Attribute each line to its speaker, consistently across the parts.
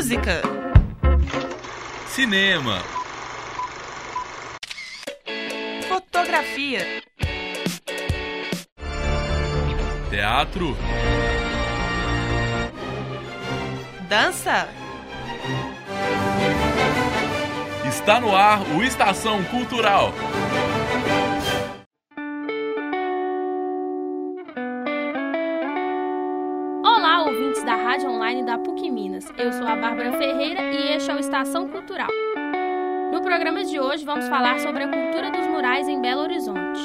Speaker 1: Música.
Speaker 2: Cinema.
Speaker 1: Fotografia.
Speaker 2: Teatro.
Speaker 1: Dança.
Speaker 2: Está no ar o Estação Cultural.
Speaker 3: Ouvintes da Rádio Online da PUC Minas. Eu sou a Bárbara Ferreira e este é o Estação Cultural. No programa de hoje vamos falar sobre a cultura dos murais em Belo Horizonte.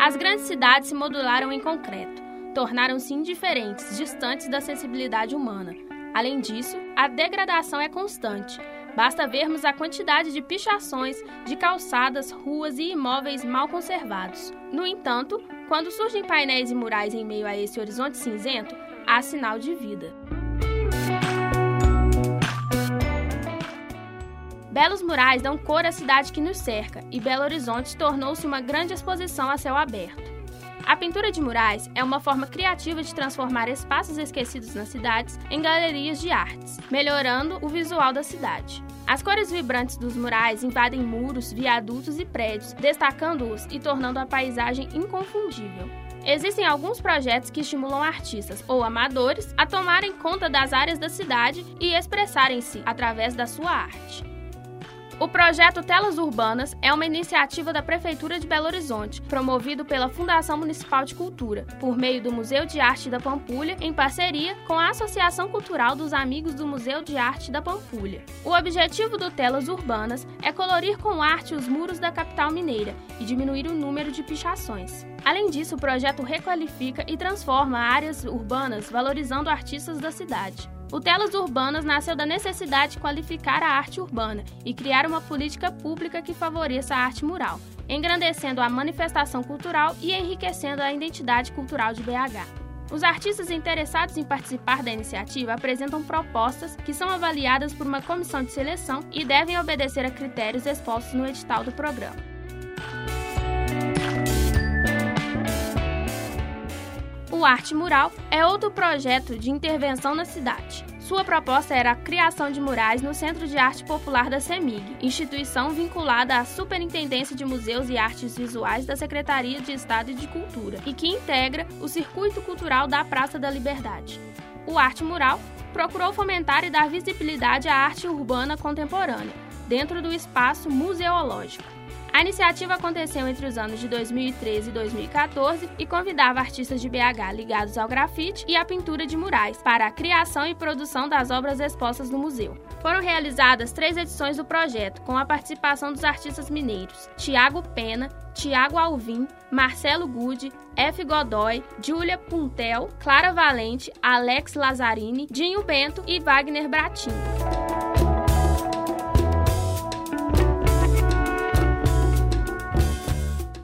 Speaker 3: As grandes cidades se modularam em concreto, tornaram-se indiferentes, distantes da sensibilidade humana. Além disso, a degradação é constante. Basta vermos a quantidade de pichações, de calçadas, ruas e imóveis mal conservados. No entanto, quando surgem painéis e murais em meio a esse horizonte cinzento, há sinal de vida. Belos murais dão cor à cidade que nos cerca, e Belo Horizonte tornou-se uma grande exposição a céu aberto. A pintura de murais é uma forma criativa de transformar espaços esquecidos nas cidades em galerias de artes, melhorando o visual da cidade. As cores vibrantes dos murais invadem muros, viadutos e prédios, destacando-os e tornando a paisagem inconfundível. Existem alguns projetos que estimulam artistas ou amadores a tomarem conta das áreas da cidade e expressarem-se através da sua arte. O projeto Telas Urbanas é uma iniciativa da Prefeitura de Belo Horizonte, promovido pela Fundação Municipal de Cultura, por meio do Museu de Arte da Pampulha, em parceria com a Associação Cultural dos Amigos do Museu de Arte da Pampulha. O objetivo do Telas Urbanas é colorir com arte os muros da capital mineira e diminuir o número de pichações. Além disso, o projeto requalifica e transforma áreas urbanas, valorizando artistas da cidade. O Telas Urbanas nasceu da necessidade de qualificar a arte urbana e criar uma política pública que favoreça a arte mural, engrandecendo a manifestação cultural e enriquecendo a identidade cultural de BH. Os artistas interessados em participar da iniciativa apresentam propostas que são avaliadas por uma comissão de seleção e devem obedecer a critérios expostos no edital do programa. O Arte Mural é outro projeto de intervenção na cidade. Sua proposta era a criação de murais no Centro de Arte Popular da CEMIG, instituição vinculada à Superintendência de Museus e Artes Visuais da Secretaria de Estado de Cultura e que integra o circuito cultural da Praça da Liberdade. O Arte Mural procurou fomentar e dar visibilidade à arte urbana contemporânea, dentro do espaço museológico. A iniciativa aconteceu entre os anos de 2013 e 2014 e convidava artistas de BH ligados ao grafite e à pintura de murais para a criação e produção das obras expostas no museu. Foram realizadas três edições do projeto, com a participação dos artistas mineiros Tiago Pena, Tiago Alvim, Marcelo Gude, F. Godoy, Júlia Puntel, Clara Valente, Alex Lazzarini, Dinho Bento e Wagner Bratinho.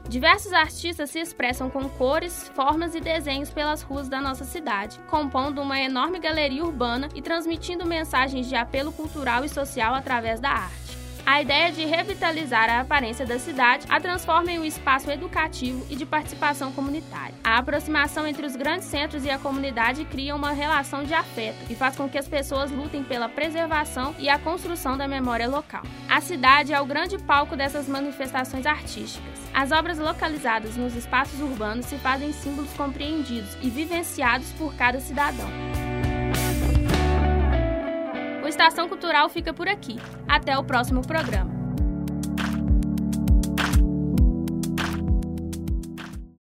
Speaker 3: Diversos artistas se expressam com cores, formas e desenhos pelas ruas da nossa cidade, compondo uma enorme galeria urbana e transmitindo mensagens de apelo cultural e social através da arte. A ideia de revitalizar a aparência da cidade a transforma em um espaço educativo e de participação comunitária. A aproximação entre os grandes centros e a comunidade cria uma relação de afeto e faz com que as pessoas lutem pela preservação e a construção da memória local. A cidade é o grande palco dessas manifestações artísticas. As obras localizadas nos espaços urbanos se fazem símbolos compreendidos e vivenciados por cada cidadão. Estação Cultural fica por aqui. Até o próximo programa.